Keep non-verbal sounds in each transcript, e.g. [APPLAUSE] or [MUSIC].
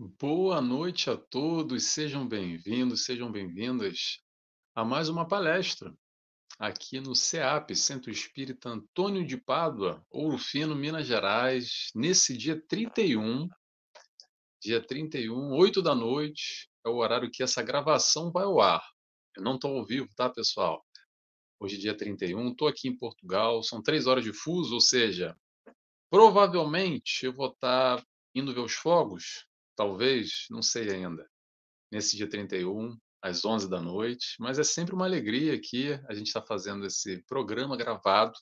Boa noite a todos, sejam bem-vindos, sejam bem-vindas a mais uma palestra aqui no CEAP, Centro Espírita Antônio de Pádua, Ouro Fino, Minas Gerais, nesse dia 31, dia 31, 8 da noite, é o horário que essa gravação vai ao ar. Eu não estou ao vivo, tá, pessoal? Hoje é dia 31, estou aqui em Portugal, são três horas de fuso, ou seja, provavelmente eu vou estar indo ver os fogos Talvez, não sei ainda, nesse dia 31, às 11 da noite, mas é sempre uma alegria aqui a gente estar fazendo esse programa gravado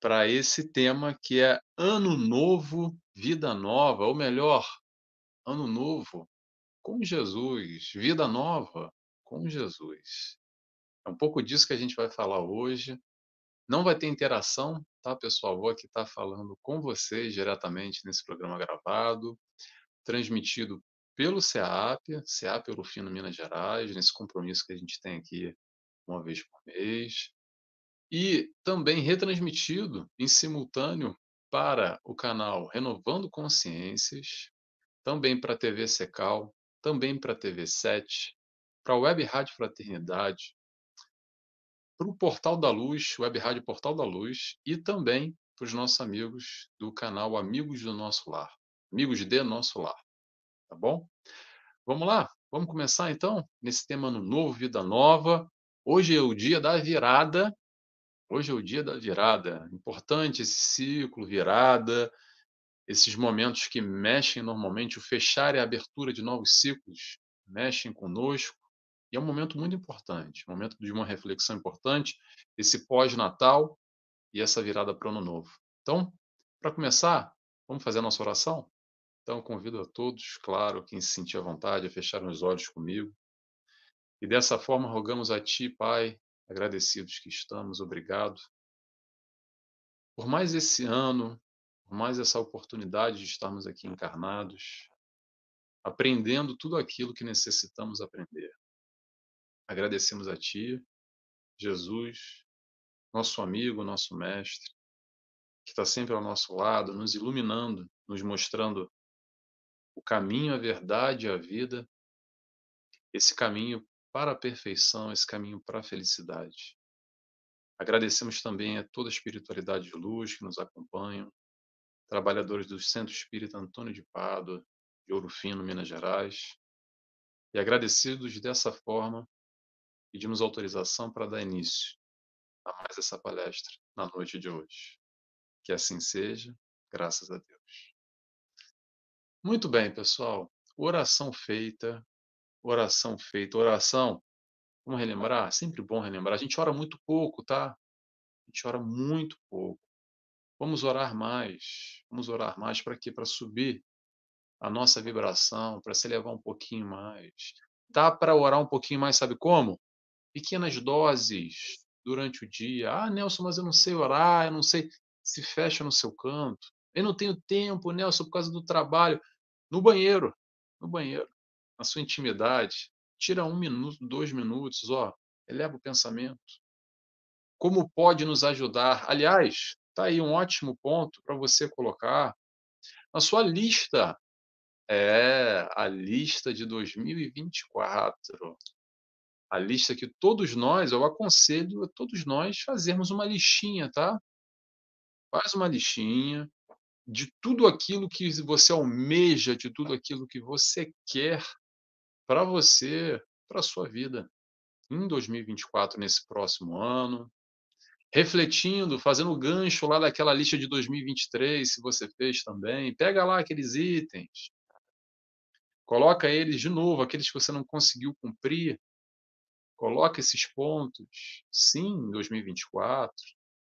para esse tema que é Ano Novo, Vida Nova, ou melhor, Ano Novo com Jesus, Vida Nova com Jesus. É um pouco disso que a gente vai falar hoje. Não vai ter interação, tá, pessoal? Vou aqui estar falando com vocês diretamente nesse programa gravado transmitido pelo CEAP, CEAP Eurofino Minas Gerais, nesse compromisso que a gente tem aqui uma vez por mês, e também retransmitido em simultâneo para o canal Renovando Consciências, também para a TV Secal, também para a TV 7, para a Web Rádio Fraternidade, para o Portal da Luz, Web Rádio Portal da Luz, e também para os nossos amigos do canal Amigos do Nosso Lar amigos de nosso lar. Tá bom? Vamos lá? Vamos começar então nesse tema no novo, vida nova. Hoje é o dia da virada. Hoje é o dia da virada. Importante esse ciclo, virada, esses momentos que mexem normalmente, o fechar e a abertura de novos ciclos, mexem conosco. E é um momento muito importante, momento de uma reflexão importante, esse pós-natal e essa virada para o ano novo. Então, para começar, vamos fazer a nossa oração? Então, convido a todos, claro, quem se sentir à vontade, a fechar os olhos comigo. E dessa forma, rogamos a Ti, Pai, agradecidos que estamos, obrigado. Por mais esse ano, por mais essa oportunidade de estarmos aqui encarnados, aprendendo tudo aquilo que necessitamos aprender. Agradecemos a Ti, Jesus, nosso amigo, nosso mestre, que está sempre ao nosso lado, nos iluminando, nos mostrando o caminho, a verdade e a vida, esse caminho para a perfeição, esse caminho para a felicidade. Agradecemos também a toda a espiritualidade de luz que nos acompanham, trabalhadores do Centro Espírita Antônio de Pádua, de Ouro Fino, Minas Gerais. E agradecidos dessa forma, pedimos autorização para dar início a mais essa palestra na noite de hoje. Que assim seja, graças a Deus. Muito bem, pessoal. Oração feita, oração feita, oração. Vamos relembrar? Sempre bom relembrar. A gente ora muito pouco, tá? A gente ora muito pouco. Vamos orar mais. Vamos orar mais para quê? Para subir a nossa vibração, para se elevar um pouquinho mais. Dá para orar um pouquinho mais, sabe como? Pequenas doses durante o dia. Ah, Nelson, mas eu não sei orar, eu não sei. Se fecha no seu canto. Eu não tenho tempo, Nelson, por causa do trabalho. No banheiro, no banheiro, na sua intimidade, tira um minuto, dois minutos, ó, eleva o pensamento. Como pode nos ajudar? Aliás, tá aí um ótimo ponto para você colocar na sua lista. É, a lista de 2024. A lista que todos nós, eu aconselho a todos nós fazermos uma listinha, tá? Faz uma listinha, de tudo aquilo que você almeja, de tudo aquilo que você quer para você, para a sua vida em 2024, nesse próximo ano. Refletindo, fazendo gancho lá daquela lista de 2023, se você fez também. Pega lá aqueles itens, coloca eles de novo, aqueles que você não conseguiu cumprir. Coloca esses pontos, sim, em 2024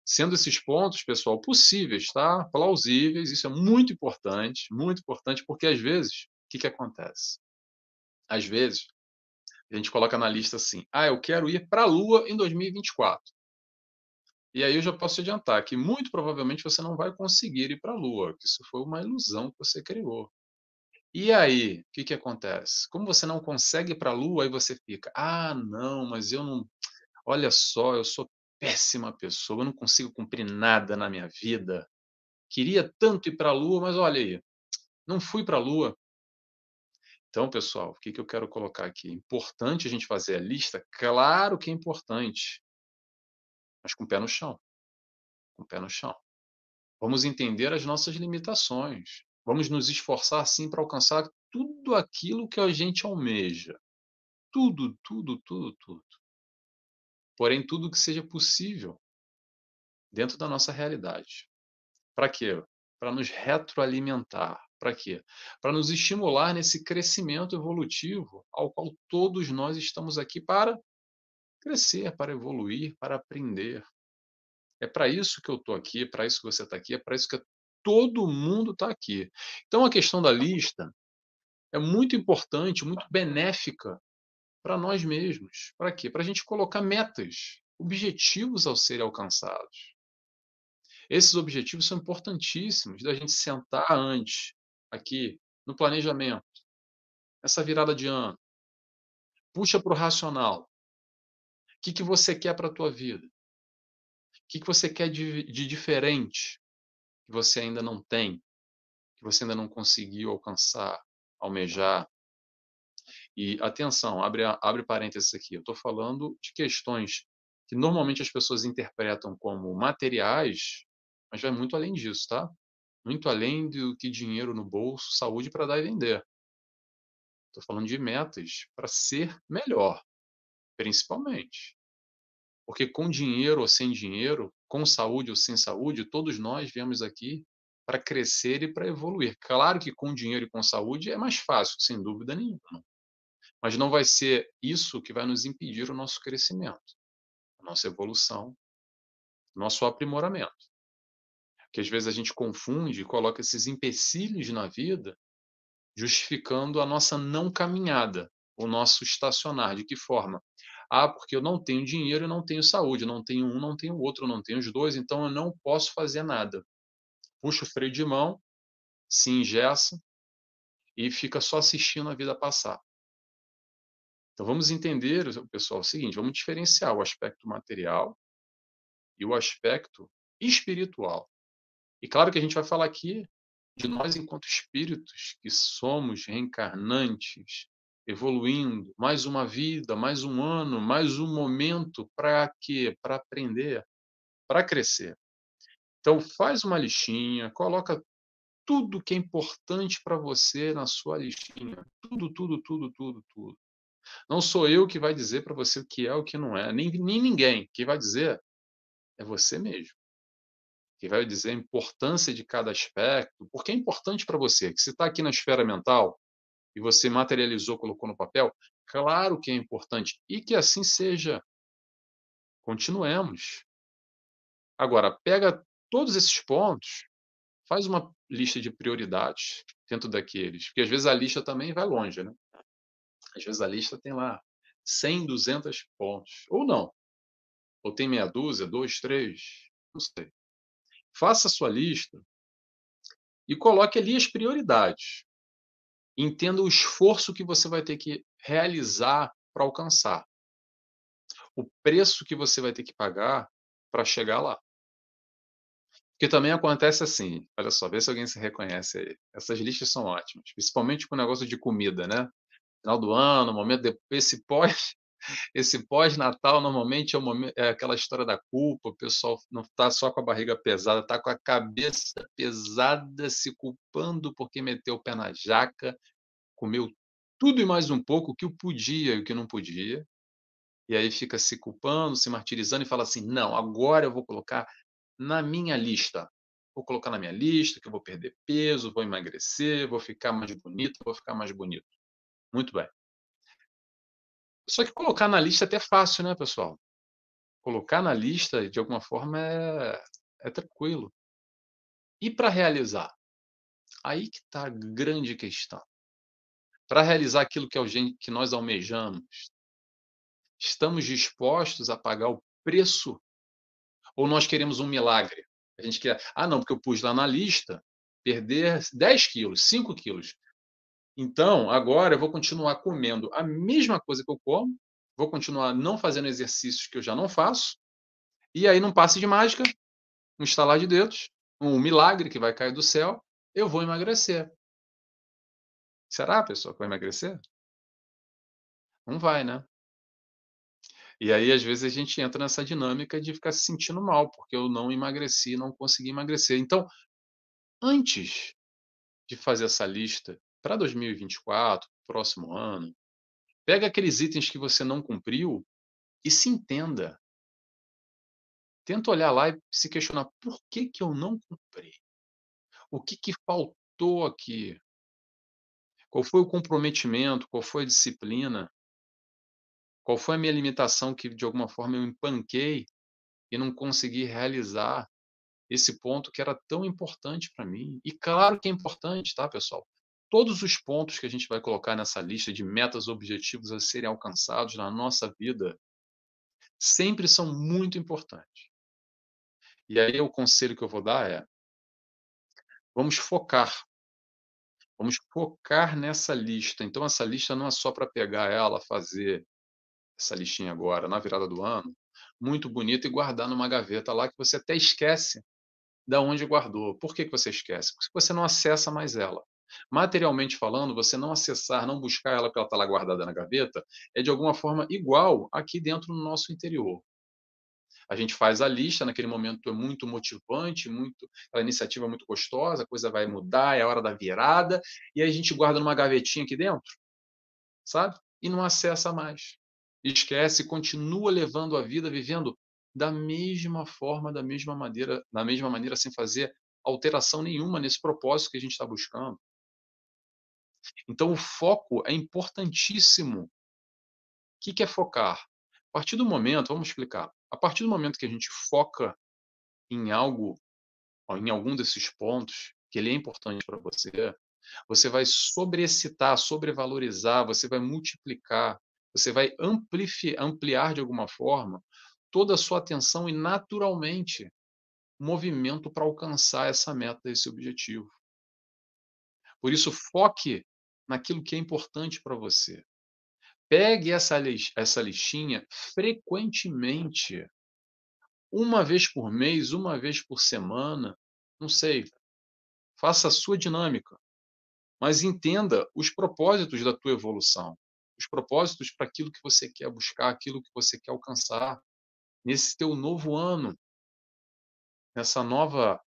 sendo esses pontos, pessoal, possíveis, tá? Plausíveis, isso é muito importante, muito importante, porque às vezes, o que, que acontece? Às vezes, a gente coloca na lista assim: ah, eu quero ir para a Lua em 2024. E aí eu já posso adiantar que muito provavelmente você não vai conseguir ir para a Lua, que isso foi uma ilusão que você criou. E aí, o que, que acontece? Como você não consegue ir para a Lua, aí você fica: ah, não, mas eu não. Olha só, eu sou péssima pessoa, eu não consigo cumprir nada na minha vida. Queria tanto ir para a Lua, mas olha aí, não fui para a Lua. Então, pessoal, o que, que eu quero colocar aqui? Importante a gente fazer a lista? Claro que é importante, mas com o pé no chão. Com o pé no chão. Vamos entender as nossas limitações. Vamos nos esforçar, sim, para alcançar tudo aquilo que a gente almeja. Tudo, tudo, tudo, tudo. Porém, tudo que seja possível dentro da nossa realidade. Para quê? Para nos retroalimentar. Para quê? Para nos estimular nesse crescimento evolutivo ao qual todos nós estamos aqui para crescer, para evoluir, para aprender. É para isso que eu estou aqui, é para isso que você está aqui, é para isso que todo mundo está aqui. Então, a questão da lista é muito importante, muito benéfica para nós mesmos. Para quê? Para a gente colocar metas, objetivos ao serem alcançados. Esses objetivos são importantíssimos da gente sentar antes, aqui, no planejamento, essa virada de ano. Puxa para o racional. O que, que você quer para a tua vida? O que, que você quer de, de diferente que você ainda não tem, que você ainda não conseguiu alcançar, almejar? E atenção, abre, abre parênteses aqui, eu estou falando de questões que normalmente as pessoas interpretam como materiais mas vai muito além disso, tá? Muito além do que dinheiro no bolso, saúde para dar e vender. Estou falando de metas para ser melhor, principalmente. Porque com dinheiro ou sem dinheiro, com saúde ou sem saúde, todos nós viemos aqui para crescer e para evoluir. Claro que com dinheiro e com saúde é mais fácil, sem dúvida nenhuma. Mas não vai ser isso que vai nos impedir o nosso crescimento, a nossa evolução, nosso aprimoramento que às vezes a gente confunde e coloca esses empecilhos na vida, justificando a nossa não caminhada, o nosso estacionar. De que forma? Ah, porque eu não tenho dinheiro e não tenho saúde, não tenho um, não tenho outro, não tenho os dois, então eu não posso fazer nada. Puxa o freio de mão, se ingessa e fica só assistindo a vida passar. Então vamos entender, pessoal, o seguinte, vamos diferenciar o aspecto material e o aspecto espiritual. E claro que a gente vai falar aqui de nós enquanto espíritos que somos reencarnantes, evoluindo, mais uma vida, mais um ano, mais um momento para quê? Para aprender, para crescer. Então faz uma listinha, coloca tudo que é importante para você na sua listinha. Tudo, tudo, tudo, tudo, tudo. Não sou eu que vai dizer para você o que é o que não é, nem, nem ninguém. Quem vai dizer é você mesmo que vai dizer a importância de cada aspecto, porque é importante para você, que se está aqui na esfera mental e você materializou, colocou no papel, claro que é importante e que assim seja. Continuemos. Agora, pega todos esses pontos, faz uma lista de prioridades dentro daqueles, porque às vezes a lista também vai longe, né? Às vezes a lista tem lá 100, 200 pontos, ou não. Ou tem meia dúzia, dois, três, não sei. Faça a sua lista e coloque ali as prioridades. Entenda o esforço que você vai ter que realizar para alcançar. O preço que você vai ter que pagar para chegar lá. Porque também acontece assim, olha só, vê se alguém se reconhece aí. Essas listas são ótimas, principalmente com o negócio de comida, né? Final do ano, momento esse pós, [LAUGHS] esse pós-natal normalmente é, momento, é, aquela história da culpa, o pessoal não está só com a barriga pesada, está com a cabeça pesada, se culpando porque meteu o pé na jaca, comeu tudo e mais um pouco, o que podia e o que não podia, e aí fica se culpando, se martirizando e fala assim: não, agora eu vou colocar na minha lista. Vou colocar na minha lista que eu vou perder peso, vou emagrecer, vou ficar mais bonito, vou ficar mais bonito. Muito bem. Só que colocar na lista é até fácil, né, pessoal? Colocar na lista, de alguma forma, é, é tranquilo. E para realizar? Aí que está a grande questão. Para realizar aquilo que, que nós almejamos, estamos dispostos a pagar o preço? Ou nós queremos um milagre? A gente quer, ah, não, porque eu pus lá na lista perder 10 quilos, 5 quilos. Então, agora eu vou continuar comendo a mesma coisa que eu como, vou continuar não fazendo exercícios que eu já não faço, e aí, num passe de mágica, um estalar de dedos, um milagre que vai cair do céu, eu vou emagrecer. Será, pessoa, que vai emagrecer? Não vai, né? E aí, às vezes, a gente entra nessa dinâmica de ficar se sentindo mal, porque eu não emagreci, não consegui emagrecer. Então, antes de fazer essa lista para 2024, próximo ano, pega aqueles itens que você não cumpriu e se entenda. Tenta olhar lá e se questionar: por que que eu não cumpri? O que que faltou aqui? Qual foi o comprometimento? Qual foi a disciplina? Qual foi a minha limitação que, de alguma forma, eu empanquei e não consegui realizar esse ponto que era tão importante para mim? E claro que é importante, tá, pessoal? Todos os pontos que a gente vai colocar nessa lista de metas, objetivos a serem alcançados na nossa vida sempre são muito importantes. E aí o conselho que eu vou dar é: vamos focar. Vamos focar nessa lista. Então essa lista não é só para pegar ela, fazer essa listinha agora na virada do ano, muito bonita e guardar numa gaveta lá que você até esquece da onde guardou. Por que que você esquece? Porque você não acessa mais ela. Materialmente falando, você não acessar, não buscar ela porque ela está lá guardada na gaveta, é de alguma forma igual aqui dentro no nosso interior. A gente faz a lista, naquele momento é muito motivante, muito, a iniciativa é muito gostosa, a coisa vai mudar, é a hora da virada, e aí a gente guarda numa gavetinha aqui dentro, sabe? E não acessa mais. Esquece, continua levando a vida, vivendo da mesma forma, da mesma maneira, da mesma maneira, sem fazer alteração nenhuma nesse propósito que a gente está buscando. Então, o foco é importantíssimo. O que, é focar? A partir do momento, vamos explicar. A partir do momento que a gente foca em algo, em algum desses pontos, que ele é importante para você, você vai sobreexcitar, sobrevalorizar, você vai multiplicar, você vai ampliar de alguma forma toda a sua atenção e naturalmente movimento para alcançar essa meta, esse objetivo. Por isso, foque naquilo que é importante para você. Pegue essa, essa listinha frequentemente, uma vez por mês, uma vez por semana, não sei. Faça a sua dinâmica, mas entenda os propósitos da tua evolução, os propósitos para aquilo que você quer buscar, aquilo que você quer alcançar nesse teu novo ano, nessa nova,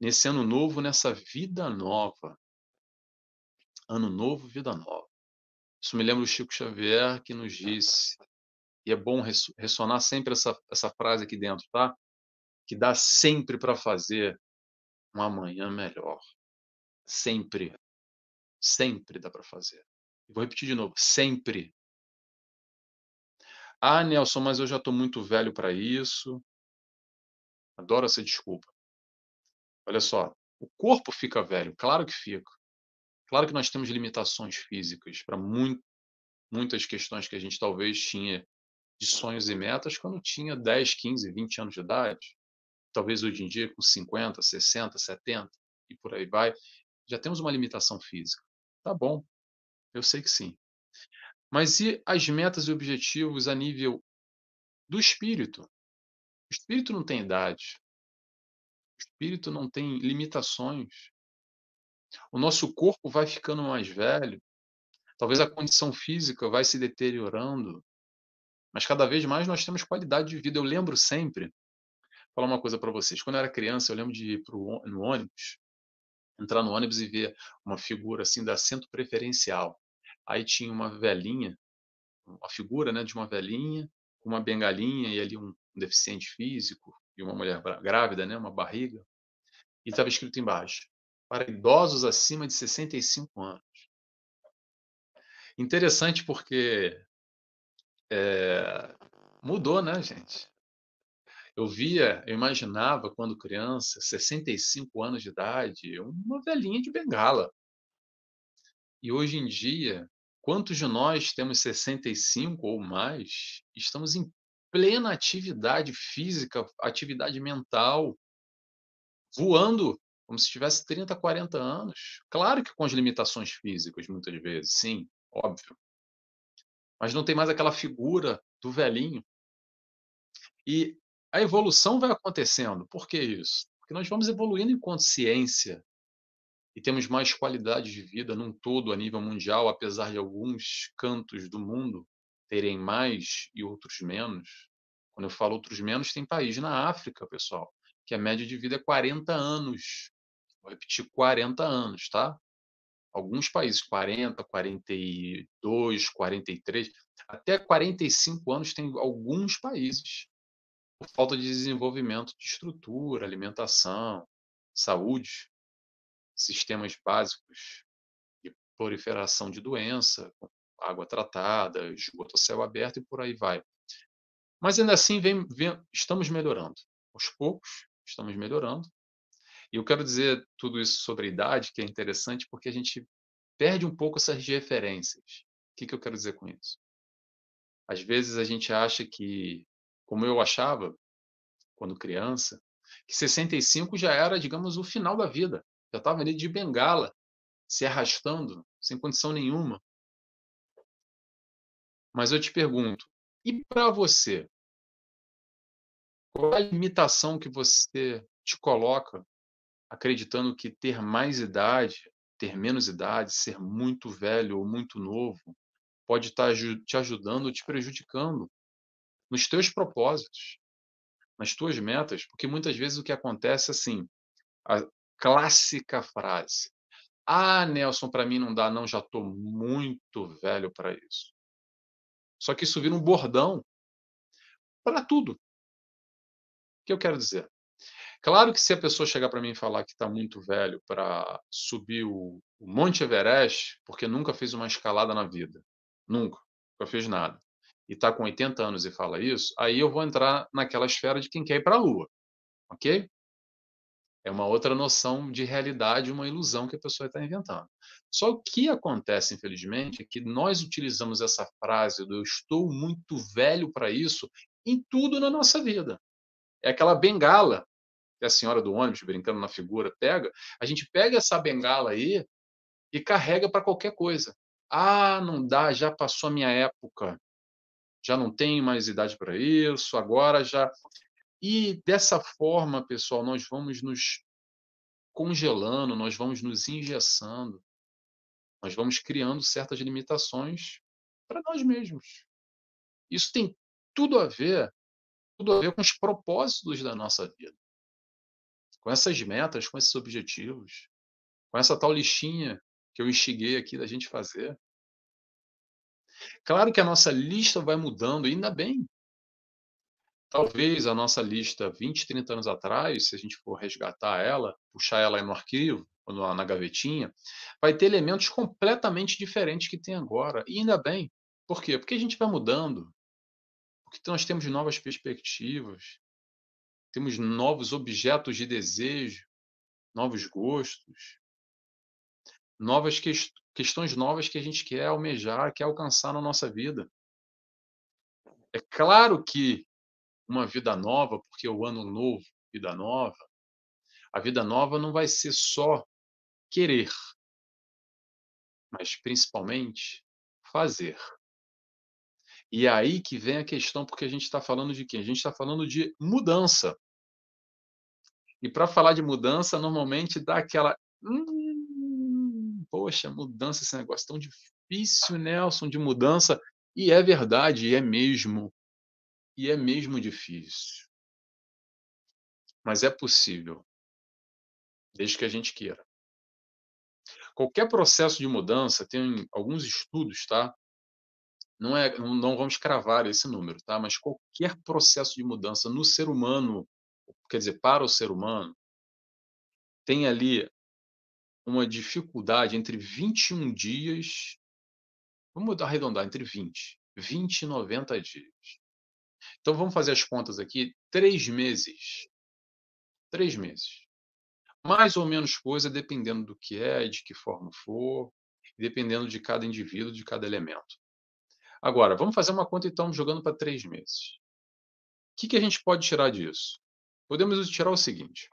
nesse ano novo, nessa vida nova. Ano novo, vida nova. Isso me lembra o Chico Xavier que nos disse, e é bom ressonar sempre essa, essa frase aqui dentro, tá? Que dá sempre para fazer um amanhã melhor. Sempre. Sempre dá para fazer. Vou repetir de novo, sempre. Ah, Nelson, mas eu já estou muito velho para isso. Adoro essa desculpa. Olha só, o corpo fica velho, claro que fica. Claro que nós temos limitações físicas para muito, muitas questões que a gente talvez tinha de sonhos e metas quando tinha 10, 15, 20 anos de idade. Talvez hoje em dia, com 50, 60, 70 e por aí vai, já temos uma limitação física. Tá bom, eu sei que sim. Mas e as metas e objetivos a nível do espírito? O espírito não tem idade. O espírito não tem limitações. O nosso corpo vai ficando mais velho. Talvez a condição física vai se deteriorando. Mas cada vez mais nós temos qualidade de vida. Eu lembro sempre, vou falar uma coisa para vocês. Quando eu era criança, eu lembro de ir pro, no ônibus, entrar no ônibus e ver uma figura assim da assento preferencial. Aí tinha uma velhinha, uma figura, né, de uma velhinha com uma bengalinha e ali um deficiente físico e uma mulher grávida, né, uma barriga. E estava escrito embaixo: para idosos acima de 65 anos. Interessante porque é, mudou, né, gente? Eu via, eu imaginava quando criança, 65 anos de idade, uma velhinha de bengala. E hoje em dia, quantos de nós temos 65 ou mais, estamos em plena atividade física, atividade mental, voando como se tivesse 30, 40 anos. Claro que com as limitações físicas, muitas vezes, sim, óbvio. Mas não tem mais aquela figura do velhinho. E a evolução vai acontecendo. Por que isso? Porque nós vamos evoluindo em consciência, e temos mais qualidade de vida num todo a nível mundial, apesar de alguns cantos do mundo terem mais e outros menos. Quando eu falo outros menos, tem país na África, pessoal, que a média de vida é 40 anos. Vou repetir, 40 anos, tá? Alguns países 40, 42, 43, até 45 anos tem alguns países. Por falta de desenvolvimento de estrutura, alimentação, saúde sistemas básicos de proliferação de doença, água tratada, esgoto a céu aberto e por aí vai. Mas ainda assim vem, vem, estamos melhorando. Aos poucos, estamos melhorando. E eu quero dizer tudo isso sobre idade, que é interessante, porque a gente perde um pouco essas referências. O que, que eu quero dizer com isso? Às vezes a gente acha que, como eu achava quando criança, que 65 já era, digamos, o final da vida. Já estava ali de bengala, se arrastando, sem condição nenhuma. Mas eu te pergunto, e para você? Qual a limitação que você te coloca acreditando que ter mais idade, ter menos idade, ser muito velho ou muito novo, pode estar tá te ajudando ou te prejudicando nos teus propósitos, nas tuas metas? Porque muitas vezes o que acontece é assim, clássica frase. Ah, Nelson, para mim não dá, não, já estou muito velho para isso. Só que isso vira um bordão para tudo. O que eu quero dizer? Claro que se a pessoa chegar para mim e falar que está muito velho para subir o, o Monte Everest, porque nunca fez uma escalada na vida, nunca, nunca fez nada, e está com 80 anos e fala isso, aí eu vou entrar naquela esfera de quem quer ir para a Lua, ok? É uma outra noção de realidade, uma ilusão que a pessoa está inventando. Só o que acontece, infelizmente, é que nós utilizamos essa frase do eu estou muito velho para isso em tudo na nossa vida. É aquela bengala que a senhora do ônibus, brincando na figura, pega. A gente pega essa bengala aí e carrega para qualquer coisa. Ah, não dá, já passou a minha época. Já não tenho mais idade para isso, agora já e dessa forma, pessoal, nós vamos nos congelando, nós vamos nos engessando, nós vamos criando certas limitações para nós mesmos. Isso tem tudo a ver, tudo a ver com os propósitos da nossa vida. Com essas metas, com esses objetivos, com essa tal listinha que eu instiguei aqui da gente fazer. Claro que a nossa lista vai mudando, ainda bem. Talvez a nossa lista 20, 30 anos atrás, se a gente for resgatar ela, puxar ela no arquivo, ou na gavetinha, vai ter elementos completamente diferentes que tem agora. E ainda bem. Por quê? Porque a gente vai mudando. Porque nós temos novas perspectivas, temos novos objetos de desejo, novos gostos, novas que, questões novas que a gente quer almejar, quer alcançar na nossa vida. É claro que uma vida nova, porque o ano novo, vida nova, a vida nova não vai ser só querer, mas principalmente fazer. E é aí que vem a questão, porque a gente está falando de quê? A gente está falando de mudança. E para falar de mudança, normalmente dá aquela. Hum, poxa, mudança, esse negócio tão difícil, Nelson, de mudança. E é verdade, e é mesmo. E é mesmo difícil. Mas é possível, desde que a gente queira. Qualquer processo de mudança tem alguns estudos, tá? Não é, não vamos cravar esse número, tá? Mas qualquer processo de mudança no ser humano, quer dizer, para o ser humano, tem ali uma dificuldade entre 21 dias, vamos arredondar entre 20, 20 e 90 dias. Então vamos fazer as contas aqui. Três meses. Três meses. Mais ou menos coisa, dependendo do que é, de que forma for, dependendo de cada indivíduo, de cada elemento. Agora, vamos fazer uma conta então jogando para três meses. O que, que a gente pode tirar disso? Podemos tirar o seguinte: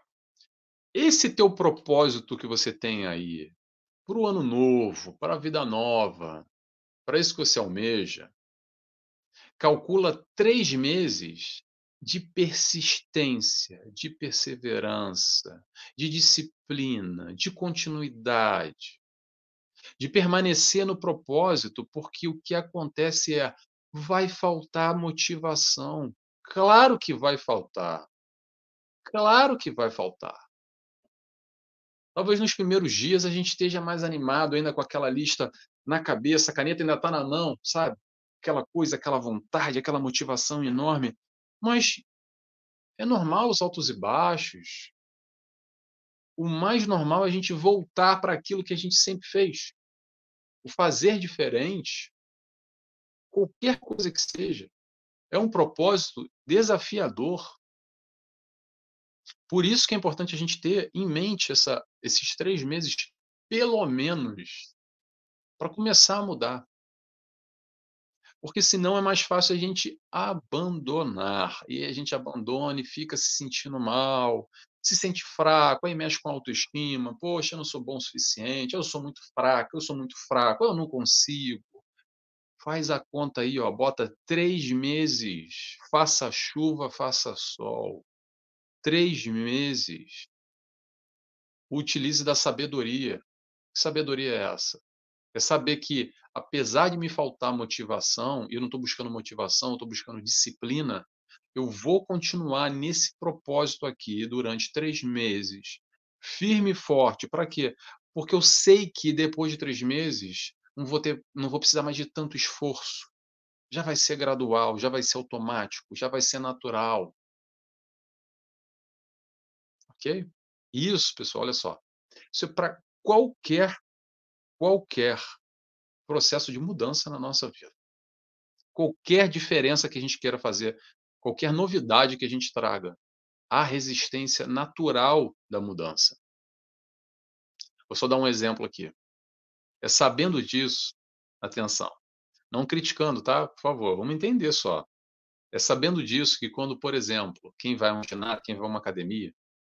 esse teu propósito que você tem aí para o ano novo, para a vida nova, para isso que você almeja, calcula três meses de persistência, de perseverança, de disciplina, de continuidade, de permanecer no propósito, porque o que acontece é vai faltar motivação. Claro que vai faltar. Claro que vai faltar. Talvez nos primeiros dias a gente esteja mais animado ainda com aquela lista na cabeça, a caneta ainda está na mão, sabe? Aquela coisa, aquela vontade, aquela motivação enorme. Mas é normal os altos e baixos. O mais normal é a gente voltar para aquilo que a gente sempre fez. O fazer diferente, qualquer coisa que seja, é um propósito desafiador. Por isso que é importante a gente ter em mente essa, esses três meses, pelo menos, para começar a mudar porque senão é mais fácil a gente abandonar. E a gente abandona e fica se sentindo mal, se sente fraco, aí mexe com a autoestima. Poxa, eu não sou bom o suficiente, eu sou muito fraco, eu sou muito fraco, eu não consigo. Faz a conta aí, ó, bota três meses, faça chuva, faça sol. Três meses. Utilize da sabedoria. Que sabedoria é essa? É saber que, apesar de me faltar motivação, eu não estou buscando motivação, eu estou buscando disciplina, eu vou continuar nesse propósito aqui durante três meses, firme e forte. Para quê? Porque eu sei que depois de três meses não vou, ter, não vou precisar mais de tanto esforço. Já vai ser gradual, já vai ser automático, já vai ser natural. Ok? Isso, pessoal, olha só. Isso é para qualquer qualquer processo de mudança na nossa vida. Qualquer diferença que a gente queira fazer, qualquer novidade que a gente traga, há resistência natural da mudança. Vou só dar um exemplo aqui. É sabendo disso, atenção, não criticando, tá? Por favor, vamos entender só. É sabendo disso que quando, por exemplo, quem vai a um ginásio, quem vai a uma academia,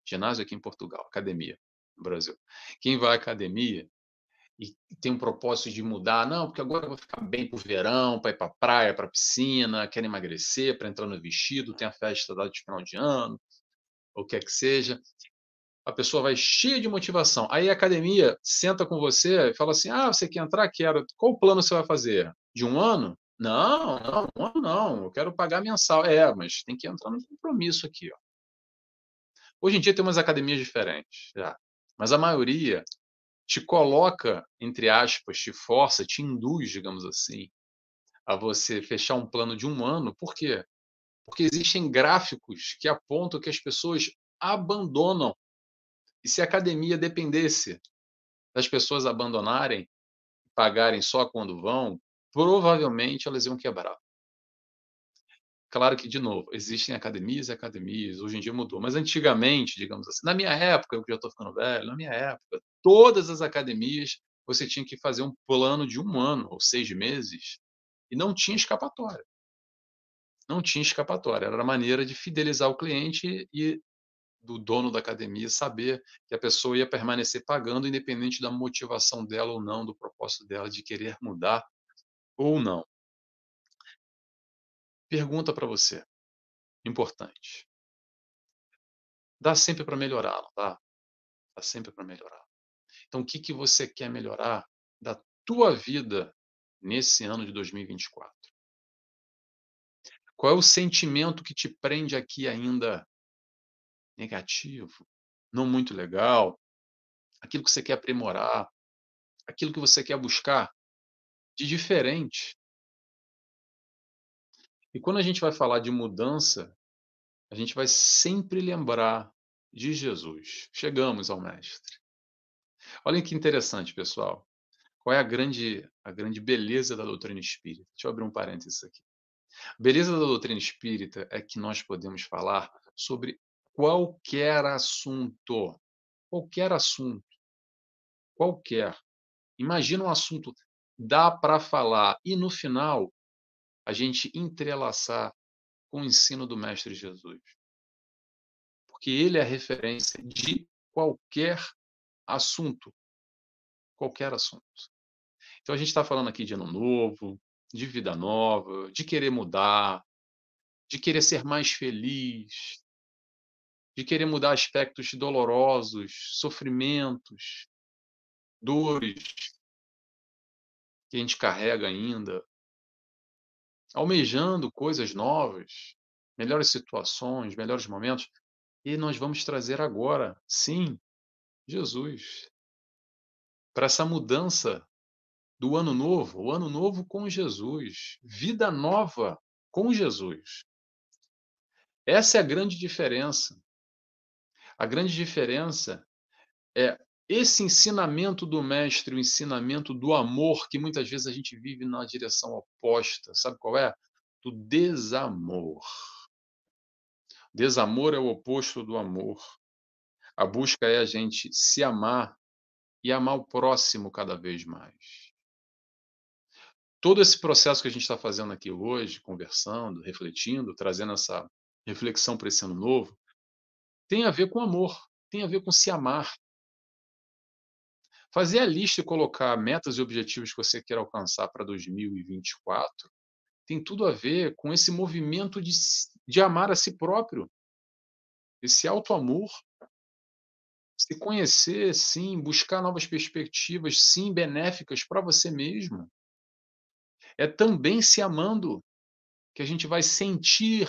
ginásio aqui em Portugal, academia no Brasil, quem vai à academia, e tem um propósito de mudar, não, porque agora eu vou ficar bem para o verão, para ir para a praia, para a piscina, quero emagrecer, para entrar no vestido, tem a festa de final de ano, ou o que é que seja. A pessoa vai cheia de motivação. Aí a academia senta com você e fala assim: ah, você quer entrar? Quero. Qual plano você vai fazer? De um ano? Não, não, um ano não. Eu quero pagar mensal. É, mas tem que entrar no compromisso aqui. Ó. Hoje em dia tem umas academias diferentes, já. Mas a maioria te coloca, entre aspas, te força, te induz, digamos assim, a você fechar um plano de um ano. Por quê? Porque existem gráficos que apontam que as pessoas abandonam. E se a academia dependesse das pessoas abandonarem, pagarem só quando vão, provavelmente elas iam quebrar. Claro que, de novo, existem academias e academias, hoje em dia mudou, mas antigamente, digamos assim, na minha época, eu já estou ficando velho, na minha época, todas as academias você tinha que fazer um plano de um ano ou seis meses e não tinha escapatória. Não tinha escapatória. Era a maneira de fidelizar o cliente e do dono da academia saber que a pessoa ia permanecer pagando, independente da motivação dela ou não, do propósito dela de querer mudar ou não. Pergunta para você, importante. Dá sempre para melhorar, não dá? Dá sempre para melhorar. Então, o que, que você quer melhorar da tua vida nesse ano de 2024? Qual é o sentimento que te prende aqui ainda negativo, não muito legal? Aquilo que você quer aprimorar, aquilo que você quer buscar de diferente e quando a gente vai falar de mudança, a gente vai sempre lembrar de Jesus. Chegamos ao Mestre. Olhem que interessante, pessoal. Qual é a grande, a grande beleza da doutrina espírita? Deixa eu abrir um parênteses aqui. A beleza da doutrina espírita é que nós podemos falar sobre qualquer assunto. Qualquer assunto. Qualquer. Imagina um assunto, dá para falar, e no final a gente entrelaçar com o ensino do Mestre Jesus. Porque ele é a referência de qualquer assunto. Qualquer assunto. Então a gente está falando aqui de ano novo, de vida nova, de querer mudar, de querer ser mais feliz, de querer mudar aspectos dolorosos, sofrimentos, dores que a gente carrega ainda, almejando coisas novas, melhores situações, melhores momentos, e nós vamos trazer agora, sim, Jesus, para essa mudança do ano novo, o ano novo com Jesus, vida nova com Jesus. Essa é a grande diferença. A grande diferença é esse ensinamento do mestre, o ensinamento do amor, que muitas vezes a gente vive na direção oposta. Sabe qual é? Do desamor. Desamor é o oposto do amor. A busca é a gente se amar e amar o próximo cada vez mais. Todo esse processo que a gente está fazendo aqui hoje, conversando, refletindo, trazendo essa reflexão para esse ano novo, tem a ver com amor, tem a ver com se amar. Fazer a lista e colocar metas e objetivos que você quer alcançar para 2024 tem tudo a ver com esse movimento de, de amar a si próprio, esse auto-amor. Se conhecer, sim, buscar novas perspectivas, sim, benéficas para você mesmo. É também se amando que a gente vai sentir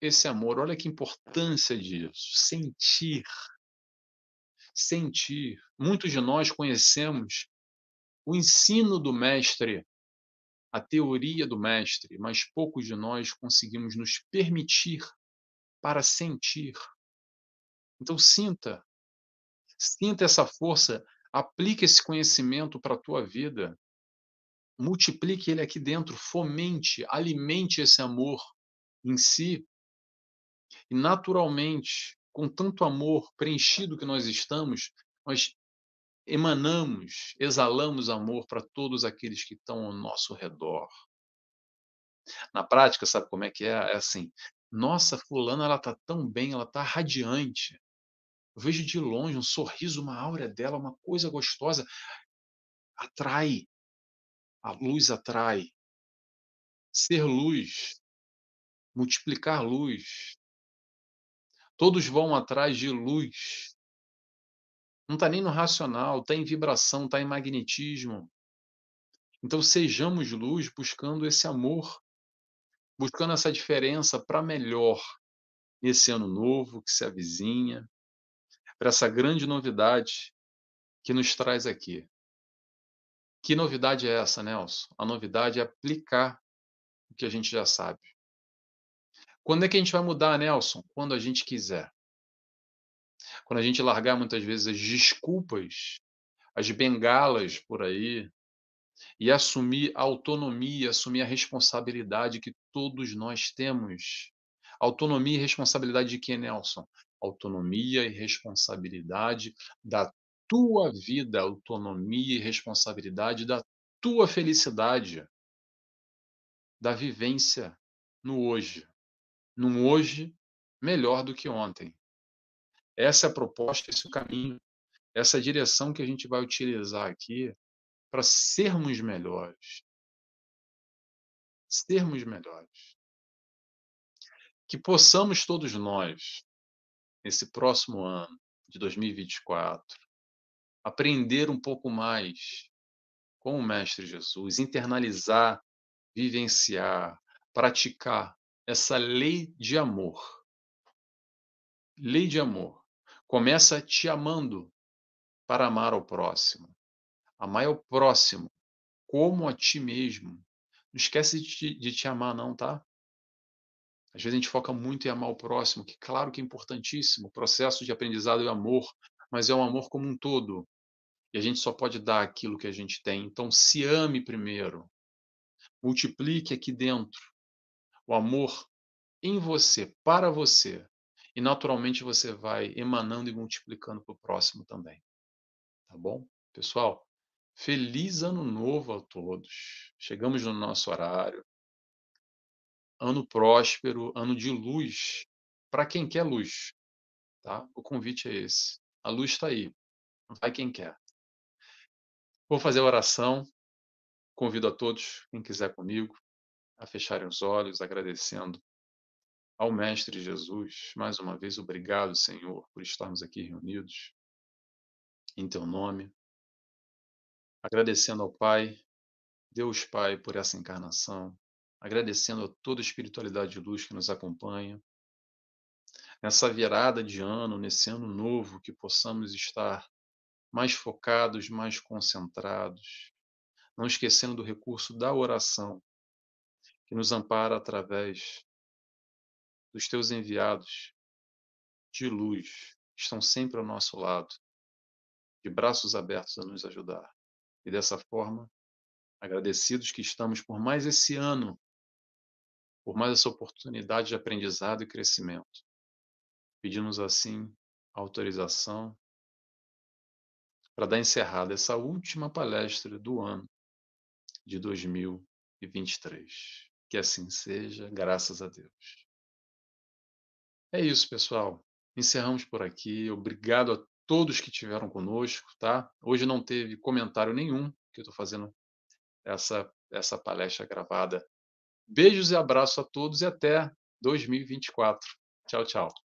esse amor. Olha que importância disso. Sentir. Sentir. Muitos de nós conhecemos o ensino do mestre, a teoria do mestre, mas poucos de nós conseguimos nos permitir para sentir. Então sinta, sinta essa força, aplique esse conhecimento para a tua vida, multiplique ele aqui dentro, fomente, alimente esse amor em si e naturalmente, com tanto amor preenchido que nós estamos, nós emanamos, exalamos amor para todos aqueles que estão ao nosso redor. Na prática, sabe como é que é? É assim: nossa, fulana ela tá tão bem, ela tá radiante. Eu vejo de longe um sorriso, uma áurea dela, uma coisa gostosa. Atrai. A luz atrai. Ser luz, multiplicar luz, Todos vão atrás de luz. Não está nem no racional, está em vibração, está em magnetismo. Então sejamos luz buscando esse amor, buscando essa diferença para melhor nesse ano novo que se avizinha, para essa grande novidade que nos traz aqui. Que novidade é essa, Nelson? A novidade é aplicar o que a gente já sabe. Quando é que a gente vai mudar, Nelson? Quando a gente quiser. Quando a gente largar muitas vezes as desculpas, as bengalas por aí, e assumir a autonomia, assumir a responsabilidade que todos nós temos. Autonomia e responsabilidade de quem, Nelson? Autonomia e responsabilidade da tua vida, autonomia e responsabilidade da tua felicidade, da vivência no hoje num hoje melhor do que ontem. Essa é a proposta, esse é o caminho, essa é direção que a gente vai utilizar aqui para sermos melhores. Sermos melhores. Que possamos todos nós, nesse próximo ano de 2024, aprender um pouco mais com o Mestre Jesus, internalizar, vivenciar, praticar essa lei de amor. Lei de amor. Começa te amando para amar ao próximo. Amar ao próximo como a ti mesmo. Não esquece de te, de te amar, não, tá? Às vezes a gente foca muito em amar o próximo, que claro que é importantíssimo, o processo de aprendizado é amor, mas é um amor como um todo. E a gente só pode dar aquilo que a gente tem. Então se ame primeiro. Multiplique aqui dentro o amor em você, para você. E naturalmente você vai emanando e multiplicando para o próximo também. Tá bom? Pessoal, feliz ano novo a todos. Chegamos no nosso horário. Ano próspero, ano de luz, para quem quer luz. Tá? O convite é esse. A luz está aí. Vai quem quer. Vou fazer a oração. Convido a todos, quem quiser comigo, a fecharem os olhos, agradecendo ao Mestre Jesus. Mais uma vez, obrigado, Senhor, por estarmos aqui reunidos em Teu nome. Agradecendo ao Pai, Deus Pai, por essa encarnação. Agradecendo a toda a espiritualidade de luz que nos acompanha. Nessa virada de ano, nesse ano novo, que possamos estar mais focados, mais concentrados, não esquecendo do recurso da oração, que nos ampara através dos teus enviados de luz, que estão sempre ao nosso lado, de braços abertos a nos ajudar. E dessa forma, agradecidos que estamos por mais esse ano, por mais essa oportunidade de aprendizado e crescimento. Pedimos assim autorização para dar encerrada essa última palestra do ano de 2023. Que assim seja, graças a Deus. É isso, pessoal. Encerramos por aqui. Obrigado a todos que tiveram conosco, tá? Hoje não teve comentário nenhum, que eu estou fazendo essa, essa palestra gravada. Beijos e abraço a todos e até 2024. Tchau, tchau.